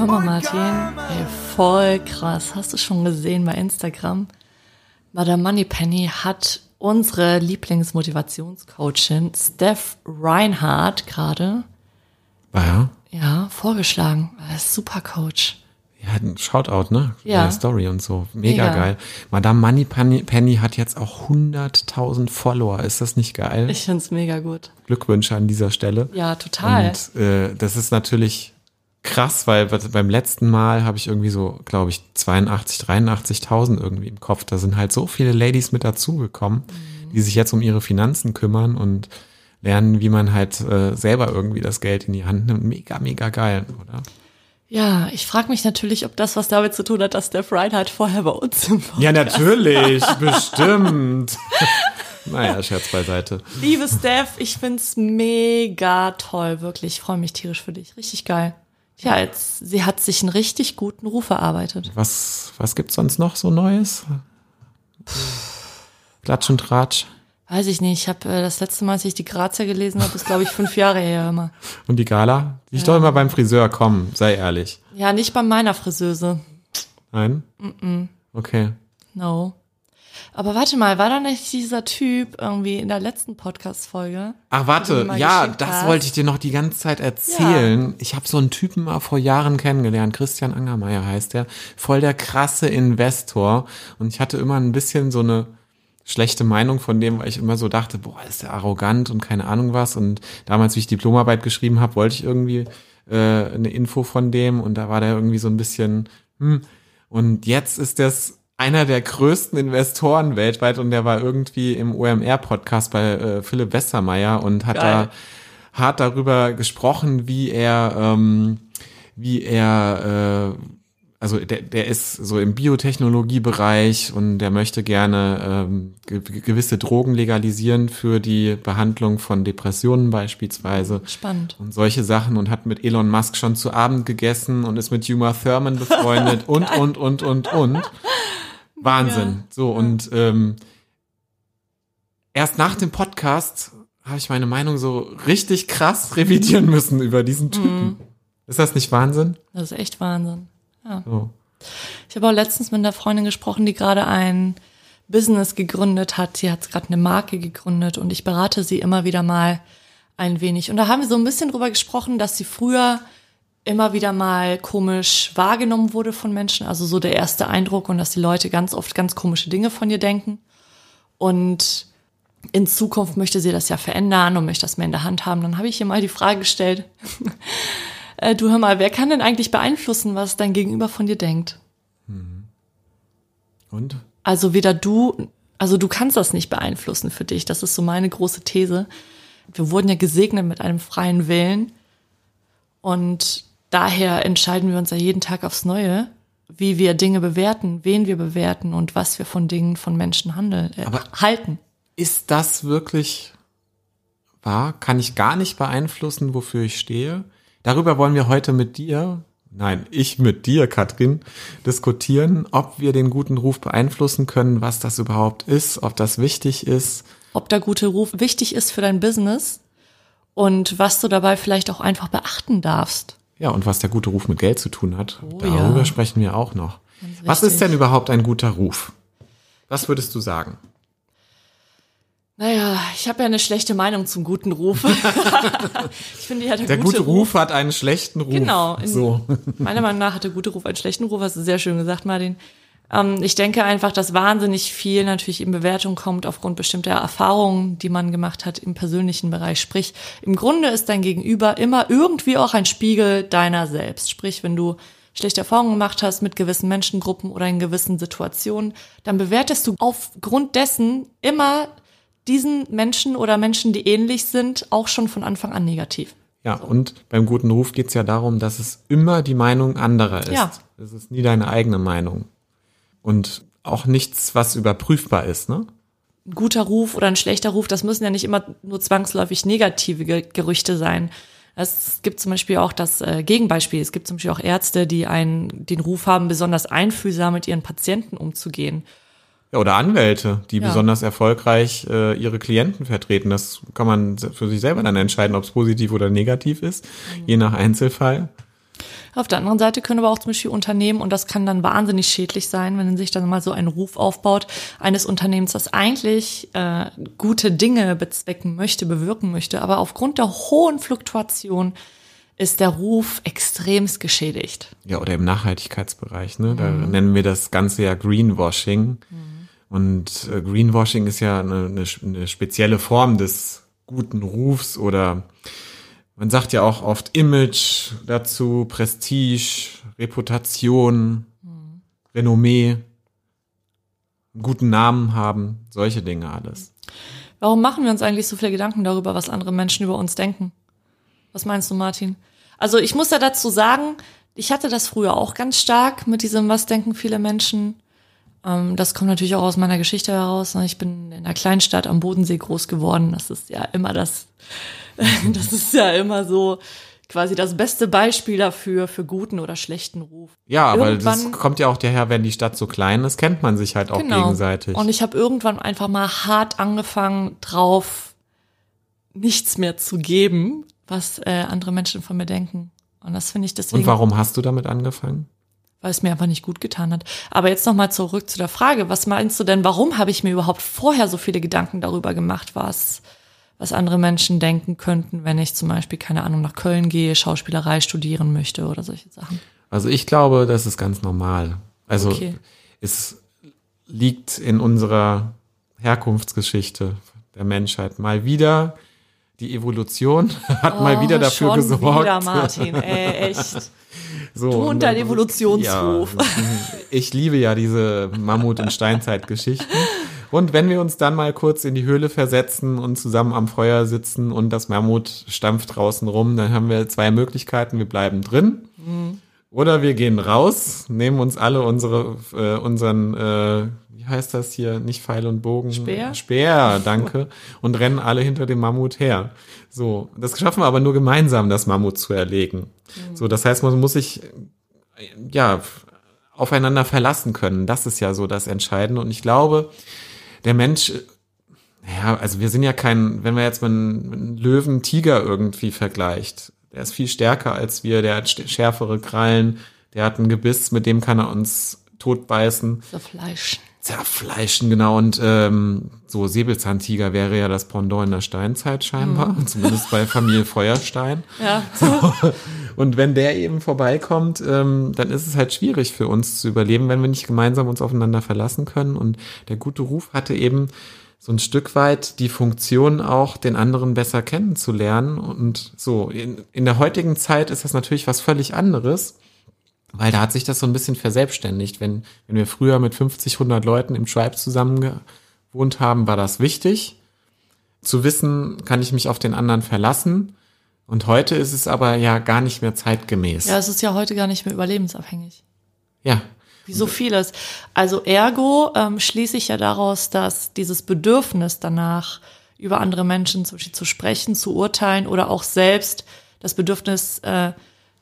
hör mal, for Martin. karma. Ey, voll krass. Hast du schon gesehen bei Instagram? Madame Moneypenny hat unsere Lieblingsmotivationscoachin Steph Reinhardt gerade Ah ja. ja vorgeschlagen. Er super Coach. Ja, ein Shoutout, ne? Ja. Der Story und so. Mega, Mega. geil. Madame Money Penny, Penny hat jetzt auch 100.000 Follower. Ist das nicht geil? Ich find's mega gut. Glückwünsche an dieser Stelle. Ja, total. Und äh, das ist natürlich krass, weil beim letzten Mal habe ich irgendwie so, glaube ich, 82, 83.000 irgendwie im Kopf. Da sind halt so viele Ladies mit dazugekommen, Mhm. die sich jetzt um ihre Finanzen kümmern und lernen, wie man halt äh, selber irgendwie das Geld in die Hand nimmt. Mega, mega geil, oder? Ja, ich frage mich natürlich, ob das was damit zu tun hat, dass Steph Reinhardt vorher bei uns im Podcast Ja, natürlich, bestimmt. naja, Scherz beiseite. Liebe Steph, ich find's mega toll, wirklich. Ich freue mich tierisch für dich. Richtig geil. Ja, jetzt, sie hat sich einen richtig guten Ruf erarbeitet. Was, was gibt's sonst noch so Neues? Klatsch und Tratsch. Weiß ich nicht. Ich habe äh, das letzte Mal, als ich die Grazia gelesen habe, ist glaube ich fünf Jahre her immer. Und die Gala? Die ich doch immer beim Friseur kommen, sei ehrlich. Ja, nicht bei meiner Friseuse. Nein? Okay. No. Aber warte mal, war da nicht dieser Typ irgendwie in der letzten Podcast-Folge? Ach, warte, ja, das hast? wollte ich dir noch die ganze Zeit erzählen. Ich habe so einen Typen mal vor Jahren kennengelernt, Christian Angermeier heißt der, voll der krasse Investor. Und ich hatte immer ein bisschen so eine schlechte Meinung von dem, weil ich immer so dachte, boah, ist der arrogant und keine Ahnung was. Und damals, wie ich Diplomarbeit geschrieben habe, wollte ich irgendwie äh, eine Info von dem und da war der irgendwie so ein bisschen, hm. Und jetzt ist das einer der größten Investoren weltweit und der war irgendwie im OMR-Podcast bei äh, Philipp Westermeier und hat Geil. da hart darüber gesprochen, wie er, ähm, wie er, äh, also der, der ist so im Biotechnologiebereich und der möchte gerne ähm, ge gewisse Drogen legalisieren für die Behandlung von Depressionen beispielsweise Spannend. und solche Sachen und hat mit Elon Musk schon zu Abend gegessen und ist mit Uma Thurman befreundet und, und, und, und, und. Wahnsinn. So, und ähm, erst nach dem Podcast habe ich meine Meinung so richtig krass revidieren müssen über diesen Typen. Ist das nicht Wahnsinn? Das ist echt Wahnsinn. So. Ich habe auch letztens mit einer Freundin gesprochen, die gerade ein Business gegründet hat. Sie hat gerade eine Marke gegründet und ich berate sie immer wieder mal ein wenig. Und da haben wir so ein bisschen drüber gesprochen, dass sie früher immer wieder mal komisch wahrgenommen wurde von Menschen. Also so der erste Eindruck und dass die Leute ganz oft ganz komische Dinge von ihr denken. Und in Zukunft möchte sie das ja verändern und möchte das mehr in der Hand haben. Dann habe ich ihr mal die Frage gestellt, äh, du hör mal, wer kann denn eigentlich beeinflussen, was dein Gegenüber von dir denkt? Und? Also weder du, also du kannst das nicht beeinflussen für dich. Das ist so meine große These. Wir wurden ja gesegnet mit einem freien Willen. Und daher entscheiden wir uns ja jeden Tag aufs Neue, wie wir Dinge bewerten, wen wir bewerten und was wir von Dingen von Menschen handeln, äh, Aber- halten. Ist das wirklich wahr? Kann ich gar nicht beeinflussen, wofür ich stehe? Darüber wollen wir heute mit dir, nein, ich mit dir, Katrin, diskutieren, ob wir den guten Ruf beeinflussen können, was das überhaupt ist, ob das wichtig ist. Ob der gute Ruf wichtig ist für dein Business und was du dabei vielleicht auch einfach beachten darfst. Ja, und was der gute Ruf mit Geld zu tun hat. Oh Darüber ja. sprechen wir auch noch. Was ist denn überhaupt ein guter Ruf? Was würdest du sagen? Naja, ich habe ja eine schlechte Meinung zum guten Ruf. ich finde, ja, der, Der gute Ruf hat einen schlechten Ruf. Genau. So. Meiner Meinung nach hat der gute Ruf einen schlechten Ruf, hast du sehr schön gesagt, Martin. Ähm, ich denke einfach, dass wahnsinnig viel natürlich in Bewertung kommt aufgrund bestimmter Erfahrungen, die man gemacht hat im persönlichen Bereich. Sprich, im Grunde ist dein Gegenüber immer irgendwie auch ein Spiegel deiner selbst. Sprich, wenn du schlechte Erfahrungen gemacht hast mit gewissen Menschengruppen oder in gewissen Situationen, dann bewertest du aufgrund dessen immer diesen Menschen oder Menschen, die ähnlich sind, auch schon von Anfang an negativ. Ja, und beim guten Ruf geht's ja darum, dass es immer die Meinung anderer ist. Ja. Es ist nie deine eigene Meinung. Und auch nichts, was überprüfbar ist, ne? ein guter Ruf oder ein schlechter Ruf, das müssen ja nicht immer nur zwangsläufig negative Ge Gerüchte sein. Es gibt zum Beispiel auch das äh, Gegenbeispiel. Es gibt zum Beispiel auch Ärzte, die einen, den Ruf haben, besonders einfühlsam mit ihren Patienten umzugehen. Ja, oder Anwälte, die Ja. besonders erfolgreich äh, ihre Klienten vertreten. Das kann man für sich selber dann entscheiden, ob es positiv oder negativ ist, Mhm. je nach Einzelfall. Auf der anderen Seite können aber auch zum Beispiel Unternehmen, und das kann dann wahnsinnig schädlich sein, wenn sich dann mal so ein Ruf aufbaut, eines Unternehmens, das eigentlich äh, gute Dinge bezwecken möchte, bewirken möchte, aber aufgrund der hohen Fluktuation ist der Ruf extremst geschädigt. Ja, oder im Nachhaltigkeitsbereich, ne? Da nennen wir das Ganze ja Greenwashing. Und äh, Greenwashing ist ja eine, eine, eine spezielle Form des guten Rufs oder man sagt ja auch oft Image dazu, Prestige, Reputation, Renommee, einen guten Namen haben, solche Dinge alles. Warum machen wir uns eigentlich so viele Gedanken darüber, was andere Menschen über uns denken? Was meinst du, Martin? Also ich muss ja dazu sagen, ich hatte das früher auch ganz stark mit diesem, was denken viele Menschen. Ähm, das kommt natürlich auch aus meiner Geschichte heraus. ne? Ich bin in einer Kleinstadt am Bodensee groß geworden. Das ist ja immer das, das ist ja immer so quasi das beste Beispiel dafür, für guten oder schlechten Ruf. Ja, aber das kommt ja auch daher, wenn die Stadt so klein ist, kennt man sich halt auch gegenseitig. Genau. Und ich habe irgendwann einfach mal hart angefangen, drauf nichts mehr zu geben, was äh, andere Menschen von mir denken. Und das finde ich deswegen, Und warum hast du damit angefangen? weil es mir einfach nicht gut getan hat. Aber jetzt nochmal zurück zu der Frage, was meinst du denn, warum habe ich mir überhaupt vorher so viele Gedanken darüber gemacht, was, was andere Menschen denken könnten, wenn ich zum Beispiel, keine Ahnung, nach Köln gehe, Schauspielerei studieren möchte oder solche Sachen? Also ich glaube, das ist ganz normal. Also Okay. es liegt in unserer Herkunftsgeschichte der Menschheit mal wieder. Die Evolution hat mal wieder dafür Oh, schon gesorgt. wieder, Martin, ey, echt. So, Du und dein Evolutionsruf. Ja, ich liebe ja diese Mammut- und Steinzeitgeschichten. Und wenn wir uns dann mal kurz in die Höhle versetzen und zusammen am Feuer sitzen und das Mammut stampft draußen rum, dann haben wir zwei Möglichkeiten. Wir bleiben drin oder wir gehen raus, nehmen uns alle unsere, äh, unseren, äh, wie heißt das hier, nicht Pfeil und Bogen? Speer? Speer, danke. Und rennen alle hinter dem Mammut her. So, das schaffen wir aber nur gemeinsam, das Mammut zu erlegen. So, das heißt, man muss sich, ja, aufeinander verlassen können. Das ist ja so das Entscheidende. Und ich glaube, der Mensch, ja, also wir sind ja kein, wenn wir jetzt mal einen, einen Löwen, Tiger irgendwie vergleicht, der ist viel stärker als wir, der hat schärfere Krallen, der hat ein Gebiss, mit dem kann er uns totbeißen, So Fleisch. Zerfleischen, genau. Und ähm, so Säbelzahntiger wäre ja das Pendant in der Steinzeit scheinbar, zumindest bei Familie Feuerstein. Ja. Und wenn der eben vorbeikommt, ähm, dann ist es halt schwierig für uns zu überleben, wenn wir nicht gemeinsam uns aufeinander verlassen können. Und der gute Ruf hatte eben so ein Stück weit die Funktion auch, den anderen besser kennenzulernen. Und so, in, in der heutigen Zeit ist das natürlich was völlig anderes, weil da hat sich das so ein bisschen verselbstständigt. Wenn, wenn wir früher mit 50, 100 Leuten im Tribe zusammen gewohnt haben, war das wichtig. Zu wissen, kann ich mich auf den anderen verlassen. Und heute ist es aber ja gar nicht mehr zeitgemäß. Ja, es ist ja heute gar nicht mehr überlebensabhängig. ja. Wie so vieles. Also ergo ähm, schließe ich ja daraus, dass dieses Bedürfnis danach, über andere Menschen zum Beispiel zu sprechen, zu urteilen oder auch selbst das Bedürfnis äh,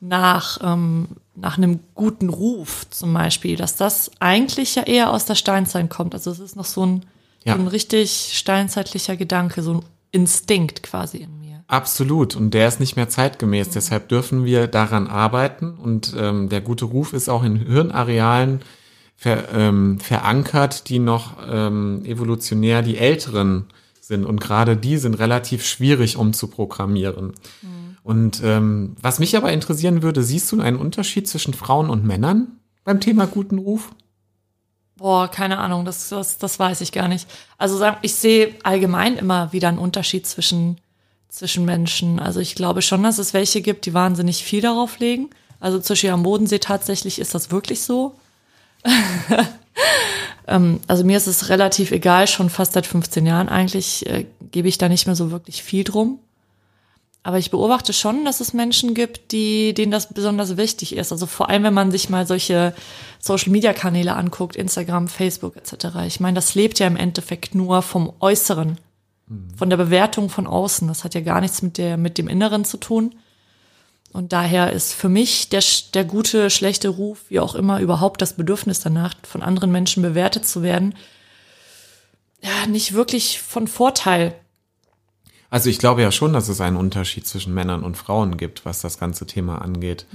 nach, ähm, nach einem guten Ruf zum Beispiel, dass das eigentlich ja eher aus der Steinzeit kommt. Also es ist noch so ein, Ja. so ein richtig steinzeitlicher Gedanke, so ein Instinkt quasi in mir. Absolut. Und der ist nicht mehr zeitgemäß. Deshalb dürfen wir daran arbeiten. Und ähm, der gute Ruf ist auch in Hirnarealen ver, ähm, verankert, die noch ähm, evolutionär die älteren sind. Und gerade die sind relativ schwierig umzuprogrammieren. Und ähm, was mich aber interessieren würde, siehst du einen Unterschied zwischen Frauen und Männern beim Thema guten Ruf? Boah, keine Ahnung, das, das, das weiß ich gar nicht. Also ich sehe allgemein immer wieder einen Unterschied zwischen, zwischen Menschen. Also ich glaube schon, dass es welche gibt, die wahnsinnig viel darauf legen. Also zum Beispiel am Bodensee tatsächlich ist das wirklich so. ähm, also mir ist es relativ egal, schon fast seit 15 Jahren eigentlich äh, gebe ich da nicht mehr so wirklich viel drum. Aber ich beobachte schon, dass es Menschen gibt, die, denen das besonders wichtig ist. Also vor allem, wenn man sich mal solche Social-Media-Kanäle anguckt, Instagram, Facebook etc. Ich meine, das lebt ja im Endeffekt nur vom Äußeren, von der Bewertung von außen. Das hat ja gar nichts mit, der, mit dem Inneren zu tun. Und daher ist für mich der, der gute, schlechte Ruf, wie auch immer, überhaupt das Bedürfnis danach, von anderen Menschen bewertet zu werden, ja, nicht wirklich von Vorteil. Also ich glaube ja schon, dass es einen Unterschied zwischen Männern und Frauen gibt, was das ganze Thema angeht.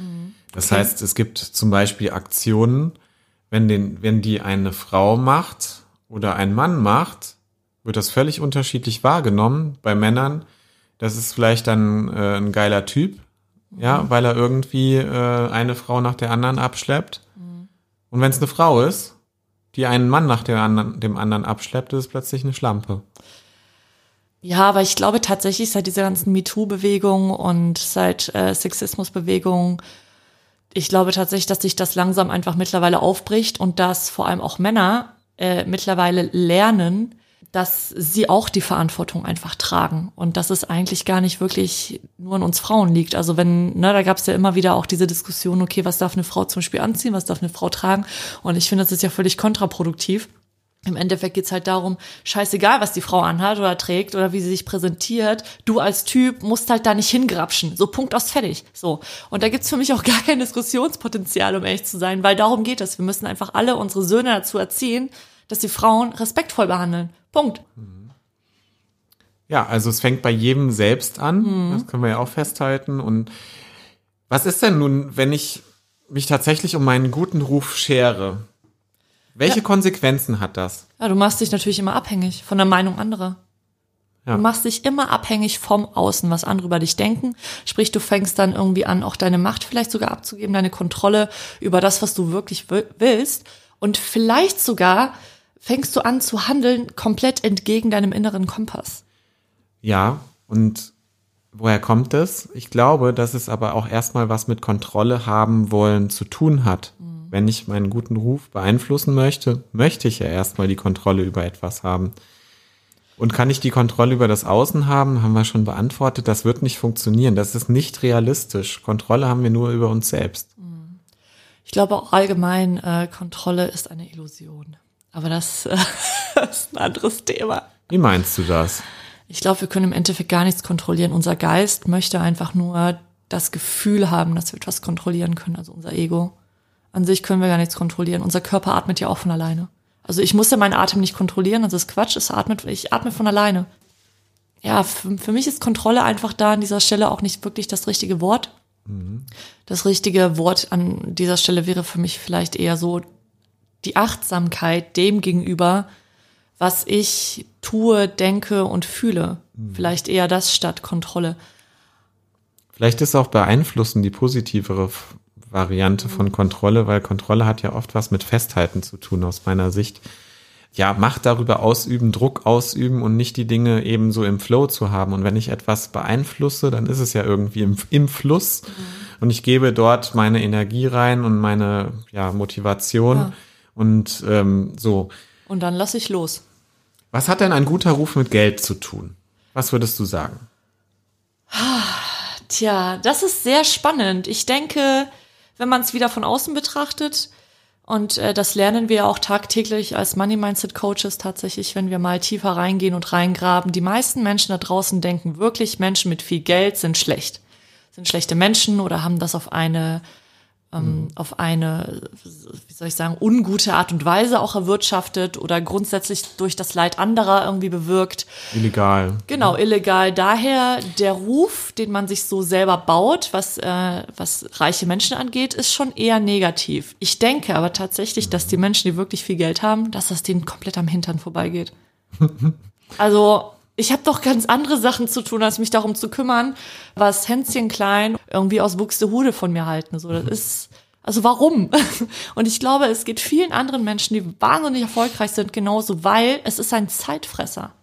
Das Okay. heißt, es gibt zum Beispiel Aktionen, wenn, den, wenn die eine Frau macht oder ein Mann macht, wird das völlig unterschiedlich wahrgenommen. Bei Männern, das ist vielleicht dann äh, ein geiler Typ, ja, weil er irgendwie äh, eine Frau nach der anderen abschleppt. Und wenn es eine Frau ist, die einen Mann nach der anderen, dem anderen abschleppt, ist es plötzlich eine Schlampe. Ja, aber ich glaube tatsächlich seit dieser ganzen MeToo-Bewegung und seit äh, Sexismus-Bewegung, ich glaube tatsächlich, dass sich das langsam einfach mittlerweile aufbricht und dass vor allem auch Männer äh, mittlerweile lernen, dass sie auch die Verantwortung einfach tragen und dass es eigentlich gar nicht wirklich nur an uns Frauen liegt. Also wenn, ne, da gab es ja immer wieder auch diese Diskussion, okay, was darf eine Frau zum Beispiel anziehen, was darf eine Frau tragen? Und ich finde, das ist ja völlig kontraproduktiv. Im Endeffekt geht's halt darum, scheißegal, was die Frau anhat oder trägt oder wie sie sich präsentiert, du als Typ musst halt da nicht hingrapschen. So Punkt aus fertig. So. Und da gibt's für mich auch gar kein Diskussionspotenzial, um ehrlich zu sein, weil darum geht es. Wir müssen einfach alle unsere Söhne dazu erziehen, dass die Frauen respektvoll behandeln. Punkt. Ja, also es fängt bei jedem selbst an. Das können wir ja auch festhalten. Und was ist denn nun, wenn ich mich tatsächlich um meinen guten Ruf schere? Welche Konsequenzen hat das? Ja, du machst dich natürlich immer abhängig von der Meinung anderer. Ja. Du machst dich immer abhängig vom Außen, was andere über dich denken. Sprich, du fängst dann irgendwie an, auch deine Macht vielleicht sogar abzugeben, deine Kontrolle über das, was du wirklich wi- willst. Und vielleicht sogar fängst du an zu handeln komplett entgegen deinem inneren Kompass. Ja, und woher kommt es? Ich glaube, dass es aber auch erstmal was mit Kontrolle haben wollen zu tun hat. Wenn ich meinen guten Ruf beeinflussen möchte, möchte ich ja erstmal die Kontrolle über etwas haben. Und kann ich die Kontrolle über das Außen haben, haben wir schon beantwortet, das wird nicht funktionieren. Das ist nicht realistisch. Kontrolle haben wir nur über uns selbst. Ich glaube auch allgemein, äh, Kontrolle ist eine Illusion. Aber das, äh, ist ein anderes Thema. Wie meinst du das? Ich glaube, wir können im Endeffekt gar nichts kontrollieren. Unser Geist möchte einfach nur das Gefühl haben, dass wir etwas kontrollieren können, also unser Ego. An sich können wir gar nichts kontrollieren. Unser Körper atmet ja auch von alleine. Also ich muss ja meinen Atem nicht kontrollieren, das ist Quatsch, es atmet, ich atme von alleine. Ja, für, für mich ist Kontrolle einfach da an dieser Stelle auch nicht wirklich das richtige Wort. Das richtige Wort an dieser Stelle wäre für mich vielleicht eher so die Achtsamkeit dem gegenüber, was ich tue, denke und fühle. Vielleicht eher das statt Kontrolle. Vielleicht ist auch beeinflussen die positivere Variante von Kontrolle, weil Kontrolle hat ja oft was mit Festhalten zu tun aus meiner Sicht. Ja, Macht darüber ausüben, Druck ausüben und nicht die Dinge eben so im Flow zu haben. Und wenn ich etwas beeinflusse, dann ist es ja irgendwie im, im Fluss und ich gebe dort meine Energie rein und meine ja, Motivation Ja. und ähm, so. Und dann lasse ich los. Was hat denn ein guter Ruf mit Geld zu tun? Was würdest du sagen? Tja, das ist sehr spannend. Ich denke, wenn man es wieder von außen betrachtet, und äh, das lernen wir auch tagtäglich als Money Mindset Coaches tatsächlich, wenn wir mal tiefer reingehen und reingraben. Die meisten Menschen da draußen denken wirklich, Menschen mit viel Geld sind schlecht. Sind schlechte Menschen oder haben das auf eine ähm, auf eine, wie soll ich sagen, ungute Art und Weise auch erwirtschaftet oder grundsätzlich durch das Leid anderer irgendwie bewirkt. Illegal. Genau, illegal. Daher der Ruf, den man sich so selber baut, was, äh, was reiche Menschen angeht, ist schon eher negativ. Ich denke aber tatsächlich, dass die Menschen, die wirklich viel Geld haben, dass das denen komplett am Hintern vorbeigeht. Also ich habe doch ganz andere Sachen zu tun, als mich darum zu kümmern, was Hänschen klein irgendwie aus Buxtehude von mir halten. So, das ist also warum? Und ich glaube, es geht vielen anderen Menschen, die wahnsinnig erfolgreich sind, genauso, weil es ist ein Zeitfresser.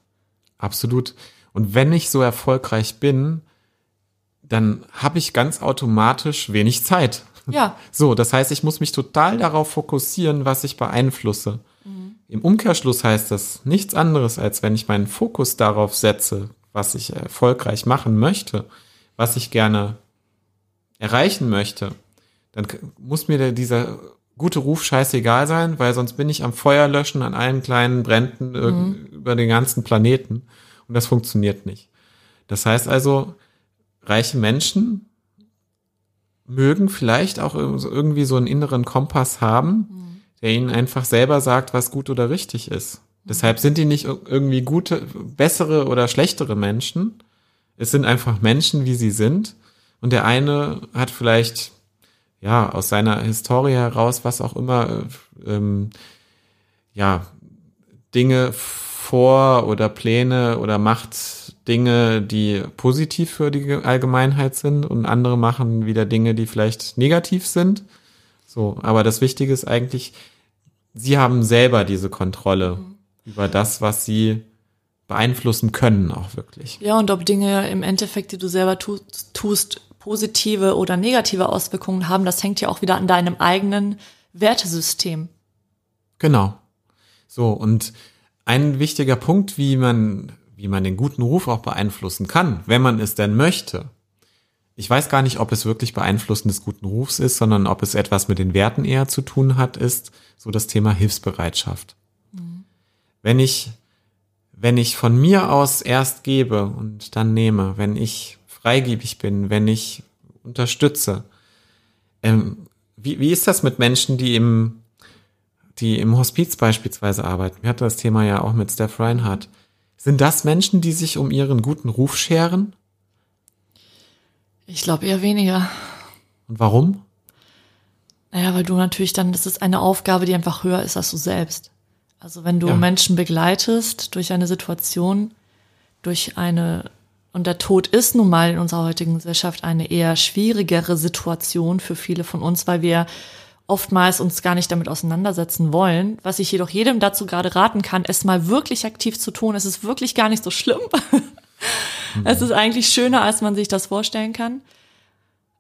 Absolut. Und wenn ich so erfolgreich bin, dann habe ich ganz automatisch wenig Zeit. Ja. So, das heißt, ich muss mich total darauf fokussieren, was ich beeinflusse. Im Umkehrschluss heißt das nichts anderes, als wenn ich meinen Fokus darauf setze, was ich erfolgreich machen möchte, was ich gerne erreichen möchte, dann muss mir dieser gute Ruf scheißegal sein, weil sonst bin ich am Feuer löschen an allen kleinen Bränden irg- über den ganzen Planeten und das funktioniert nicht. Das heißt also, reiche Menschen mögen vielleicht auch ir- irgendwie so einen inneren Kompass haben, der ihnen einfach selber sagt, was gut oder richtig ist. Deshalb sind die nicht ir- irgendwie gute, bessere oder schlechtere Menschen. Es sind einfach Menschen, wie sie sind. Und der eine hat vielleicht, ja, aus seiner Historie heraus, was auch immer, äh, ähm, ja, Dinge vor oder Pläne oder macht Dinge, die positiv für die Allgemeinheit sind und andere machen wieder Dinge, die vielleicht negativ sind. So, aber das Wichtige ist eigentlich, sie haben selber diese Kontrolle über das, was sie beeinflussen können, auch wirklich. Ja, und ob Dinge im Endeffekt, die du selber tust, tust, positive oder negative Auswirkungen haben, das hängt ja auch wieder an deinem eigenen Wertesystem. Genau. So, und ein wichtiger Punkt, wie man, wie man den guten Ruf auch beeinflussen kann, wenn man es denn möchte. Ich weiß gar nicht, ob es wirklich Beeinflussen des guten Rufs ist, sondern ob es etwas mit den Werten eher zu tun hat, ist so das Thema Hilfsbereitschaft. Wenn ich, wenn ich von mir aus erst gebe und dann nehme, wenn ich freigebig bin, wenn ich unterstütze, ähm, wie, wie ist das mit Menschen, die im, die im Hospiz beispielsweise arbeiten? Wir hatten das Thema ja auch mit Steph Reinhardt. Sind das Menschen, die sich um ihren guten Ruf scheren? Ich glaube eher weniger. Und warum? Naja, weil du natürlich dann, das ist eine Aufgabe, die einfach höher ist als du selbst. Also wenn du Ja. Menschen begleitest durch eine Situation, durch eine, und der Tod ist nun mal in unserer heutigen Gesellschaft eine eher schwierigere Situation für viele von uns, weil wir oftmals uns gar nicht damit auseinandersetzen wollen. Was ich jedoch jedem dazu gerade raten kann, es mal wirklich aktiv zu tun. Es ist wirklich gar nicht so schlimm. Es ist eigentlich schöner, als man sich das vorstellen kann.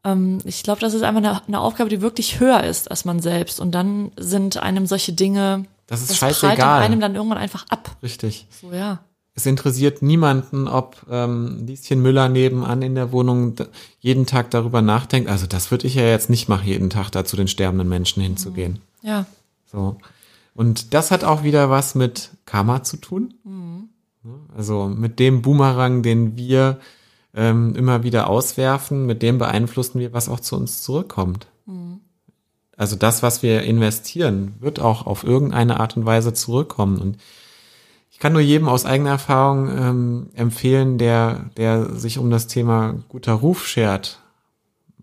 Ähm, ich glaube, das ist einfach eine, eine Aufgabe, die wirklich höher ist als man selbst. Und dann sind einem solche Dinge, Das ist scheißegal. einem dann irgendwann einfach ab. Richtig. So, ja. Es interessiert niemanden, ob ähm, Lieschen Müller nebenan in der Wohnung jeden Tag darüber nachdenkt. Also das würde ich ja jetzt nicht machen, jeden Tag da zu den sterbenden Menschen hinzugehen. Ja. So. Und das hat auch wieder was mit Karma zu tun. Also mit dem Boomerang, den wir ähm, immer wieder auswerfen, mit dem beeinflussen wir, was auch zu uns zurückkommt. Also das, was wir investieren, wird auch auf irgendeine Art und Weise zurückkommen. Und ich kann nur jedem aus eigener Erfahrung ähm, empfehlen, der, der sich um das Thema guter Ruf schert.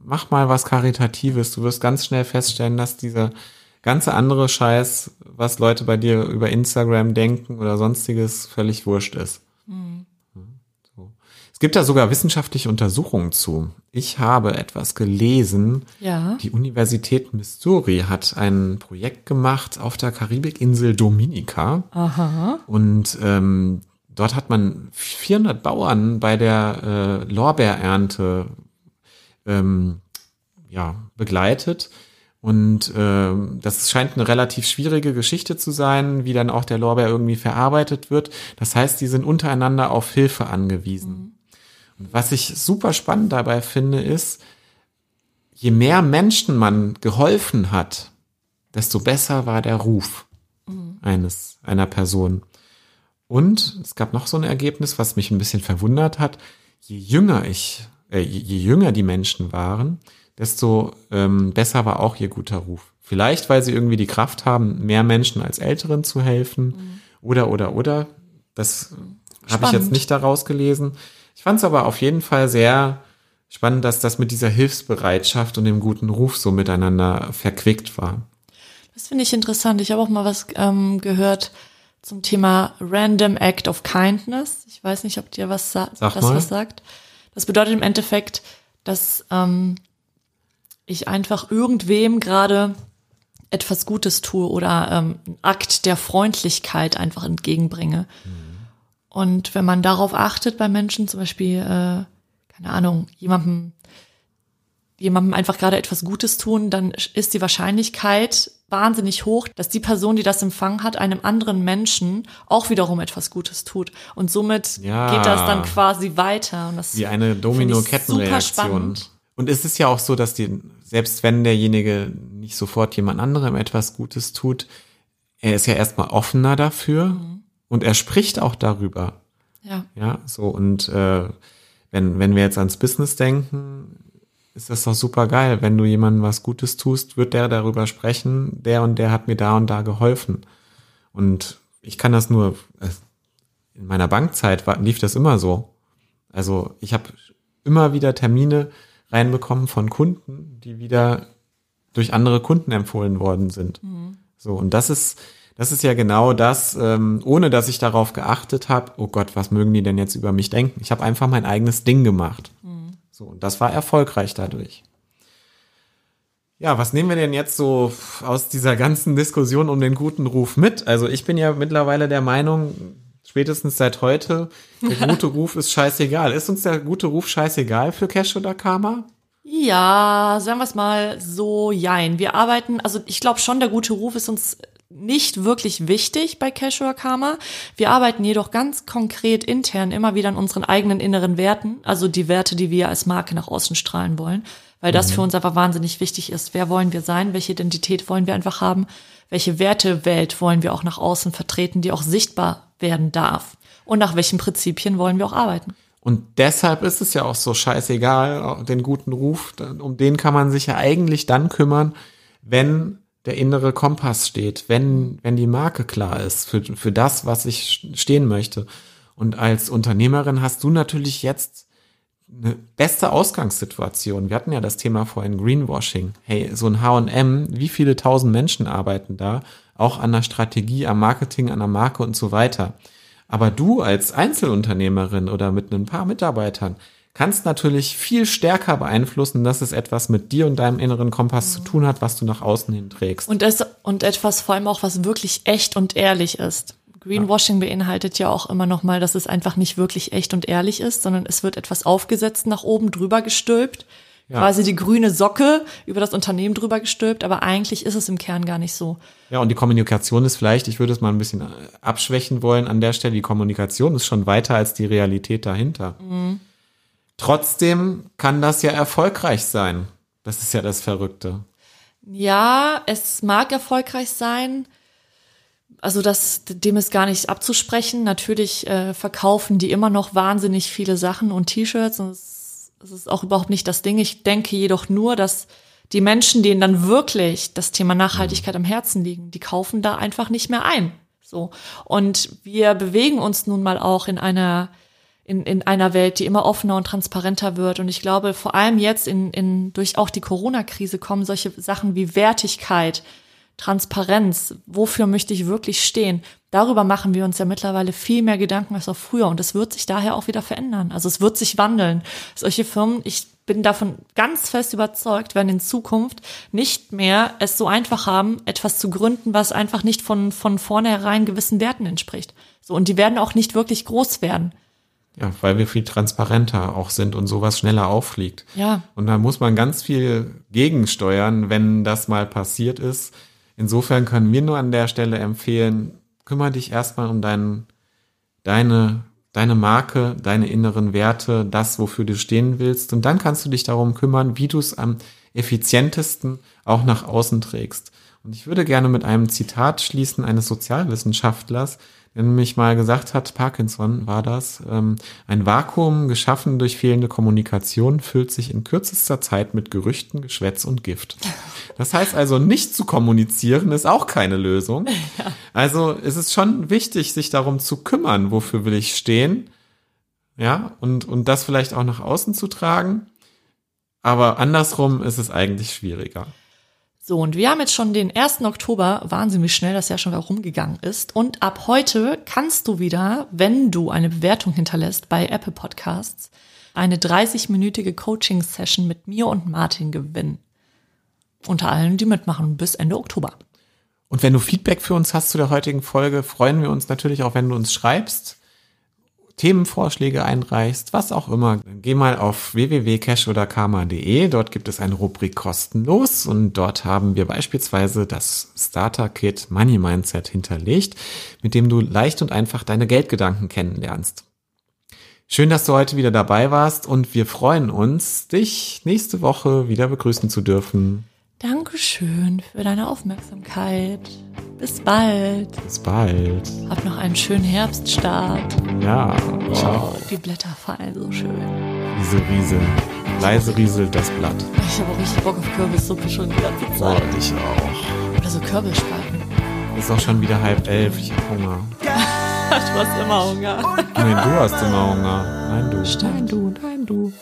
Mach mal was Karitatives. Du wirst ganz schnell feststellen, dass dieser ganze andere Scheiß, was Leute bei dir über Instagram denken oder sonstiges, völlig wurscht ist. So. Es gibt da sogar wissenschaftliche Untersuchungen zu. Ich habe etwas gelesen. Ja. Die Universität Missouri hat ein Projekt gemacht auf der Karibikinsel Dominica. Aha. Und ähm, dort hat man 400 Bauern bei der äh, Lorbeerernte ähm, ja, begleitet. Und ähm, das scheint eine relativ schwierige Geschichte zu sein, wie dann auch der Lorbeer irgendwie verarbeitet wird. Das heißt, die sind untereinander auf Hilfe angewiesen. Und was ich super spannend dabei finde, ist, je mehr Menschen man geholfen hat, desto besser war der Ruf eines, einer Person. Und es gab noch so ein Ergebnis, was mich ein bisschen verwundert hat. Je jünger ich, äh, je, je jünger die Menschen waren, desto ähm, besser war auch ihr guter Ruf. Vielleicht, weil sie irgendwie die Kraft haben, mehr Menschen als Älteren zu helfen. Oder, oder, oder. Das habe ich jetzt nicht daraus gelesen. Ich fand es aber auf jeden Fall sehr spannend, dass das mit dieser Hilfsbereitschaft und dem guten Ruf so miteinander verquickt war. Das finde ich interessant. Ich habe auch mal was ähm, gehört zum Thema Random Act of Kindness. Ich weiß nicht, ob dir was sa Sag das mal. was sagt. Das bedeutet im Endeffekt, dass ähm, ich einfach irgendwem gerade etwas Gutes tue oder ähm, einen Akt der Freundlichkeit einfach entgegenbringe. Und wenn man darauf achtet bei Menschen, zum Beispiel, äh, keine Ahnung, jemandem jemandem einfach gerade etwas Gutes tun, dann ist die Wahrscheinlichkeit wahnsinnig hoch, dass die Person, die das empfangen hat, einem anderen Menschen auch wiederum etwas Gutes tut. Und somit Ja. geht das dann quasi weiter. Und das Wie eine Domino-Kettenreaktion. Und es ist ja auch so, dass die, selbst wenn derjenige nicht sofort jemand anderem etwas Gutes tut, er ist ja erstmal offener dafür Mhm. und er spricht auch darüber. Ja. Ja, so und äh, wenn, wenn wir jetzt ans Business denken, ist das doch super geil. Wenn du jemandem was Gutes tust, wird der darüber sprechen, der und der hat mir da und da geholfen. Und ich kann das nur, äh, in meiner Bankzeit war, lief das immer so. Also ich habe immer wieder Termine reinbekommen von Kunden, die wieder durch andere Kunden empfohlen worden sind. So, und das ist, das ist ja genau das, ähm, ohne dass ich darauf geachtet habe, oh Gott, was mögen die denn jetzt über mich denken? Ich habe einfach mein eigenes Ding gemacht. So, und das war erfolgreich dadurch. Ja, was nehmen wir denn jetzt so aus dieser ganzen Diskussion um den guten Ruf mit? Also ich bin ja mittlerweile der Meinung, spätestens seit heute, der gute Ruf ist scheißegal. Ist uns der gute Ruf scheißegal für Cash oder Karma? Ja, sagen wir es mal so, jein. Wir arbeiten, also ich glaube schon, der gute Ruf ist uns nicht wirklich wichtig bei Cash oder Karma. Wir arbeiten jedoch ganz konkret intern immer wieder an unseren eigenen inneren Werten, also die Werte, die wir als Marke nach außen strahlen wollen, weil das für uns einfach wahnsinnig wichtig ist. Wer wollen wir sein? Welche Identität wollen wir einfach haben? Welche Wertewelt wollen wir auch nach außen vertreten, die auch sichtbar werden darf? Und nach welchen Prinzipien wollen wir auch arbeiten? Und deshalb ist es ja auch so scheißegal, den guten Ruf, um den kann man sich ja eigentlich dann kümmern, wenn der innere Kompass steht, wenn, wenn die Marke klar ist für, für das, was ich stehen möchte. Und als Unternehmerin hast du natürlich jetzt eine beste Ausgangssituation. Wir hatten ja das Thema vorhin Greenwashing. Hey, so ein H&M, wie viele tausend Menschen arbeiten da? Auch an der Strategie, am Marketing, an der Marke und so weiter. Aber du als Einzelunternehmerin oder mit ein paar Mitarbeitern kannst natürlich viel stärker beeinflussen, dass es etwas mit dir und deinem inneren Kompass zu tun hat, was du nach außen hin trägst. Und, das, und etwas vor allem auch, was wirklich echt und ehrlich ist. Greenwashing beinhaltet ja auch immer noch mal, dass es einfach nicht wirklich echt und ehrlich ist, sondern es wird etwas aufgesetzt, nach oben drüber gestülpt, Ja. quasi die grüne Socke über das Unternehmen drüber gestülpt, aber eigentlich ist es im Kern gar nicht so. Ja, und die Kommunikation ist vielleicht, ich würde es mal ein bisschen abschwächen wollen an der Stelle, die Kommunikation ist schon weiter als die Realität dahinter. Trotzdem kann das ja erfolgreich sein. Das ist ja das Verrückte. Ja, es mag erfolgreich sein. Also das, dem ist gar nicht abzusprechen. Natürlich äh, verkaufen die immer noch wahnsinnig viele Sachen und T-Shirts. Und es, es ist auch überhaupt nicht das Ding. Ich denke jedoch nur, dass die Menschen, denen dann wirklich das Thema Nachhaltigkeit am Herzen liegen, die kaufen da einfach nicht mehr ein. So. Und wir bewegen uns nun mal auch in einer in, in einer Welt, die immer offener und transparenter wird. Und ich glaube, vor allem jetzt in, in, durch auch die Corona-Krise kommen solche Sachen wie Wertigkeit, Transparenz, wofür möchte ich wirklich stehen? Darüber machen wir uns ja mittlerweile viel mehr Gedanken als auch früher. Und es wird sich daher auch wieder verändern. Also es wird sich wandeln. Solche Firmen, ich bin davon ganz fest überzeugt, werden in Zukunft nicht mehr es so einfach haben, etwas zu gründen, was einfach nicht von, von vornherein gewissen Werten entspricht. So, und die werden auch nicht wirklich groß werden. Ja, weil wir viel transparenter auch sind und sowas schneller auffliegt. Ja. Und da muss man ganz viel gegensteuern, wenn das mal passiert ist. Insofern können wir nur an der Stelle empfehlen, kümmere dich erstmal um dein, deine, deine Marke, deine inneren Werte, das, wofür du stehen willst. Und dann kannst du dich darum kümmern, wie du es am effizientesten auch nach außen trägst. Und ich würde gerne mit einem Zitat schließen eines Sozialwissenschaftlers, nämlich mal gesagt hat, Parkinson war das, ähm, ein Vakuum geschaffen durch fehlende Kommunikation füllt sich in kürzester Zeit mit Gerüchten, Geschwätz und Gift. Das heißt also, nicht zu kommunizieren ist auch keine Lösung. Also es ist schon wichtig, sich darum zu kümmern, wofür will ich stehen, ja, und, und das vielleicht auch nach außen zu tragen. Aber andersrum ist es eigentlich schwieriger. So, und wir haben jetzt schon den 1. Oktober, Wahnsinn, wie schnell das ja schon rumgegangen ist. Und ab heute kannst du wieder, wenn du eine Bewertung hinterlässt bei Apple Podcasts, eine 30-minütige Coaching-Session mit mir und Martin gewinnen. Unter allen, die mitmachen, bis Ende Oktober. Und wenn du Feedback für uns hast zu der heutigen Folge, freuen wir uns natürlich auch, wenn du uns schreibst. Themenvorschläge einreichst, was auch immer, geh mal auf www.cash-oder-karma.de. Dort gibt es eine Rubrik kostenlos und dort haben wir beispielsweise das Starter-Kit Money Mindset hinterlegt, mit dem du leicht und einfach deine Geldgedanken kennenlernst. Schön, dass du heute wieder dabei warst und wir freuen uns, dich nächste Woche wieder begrüßen zu dürfen. Dankeschön für deine Aufmerksamkeit. Bis bald. Bis bald. Hab noch einen schönen Herbststart. Ja, ciao. Oh, die Blätter fallen so schön. Riese, Riese. Leise rieselt das Blatt. Ich habe auch richtig Bock auf Kürbissuppe schon die ganze Oh, Zeit. ich auch. Oder so Kürbisspaten. Ist auch schon wieder halb elf. Ich hab Hunger. Du hast immer Hunger. Nein, du hast immer Hunger. Nein, du. Nein, du. Nein, du.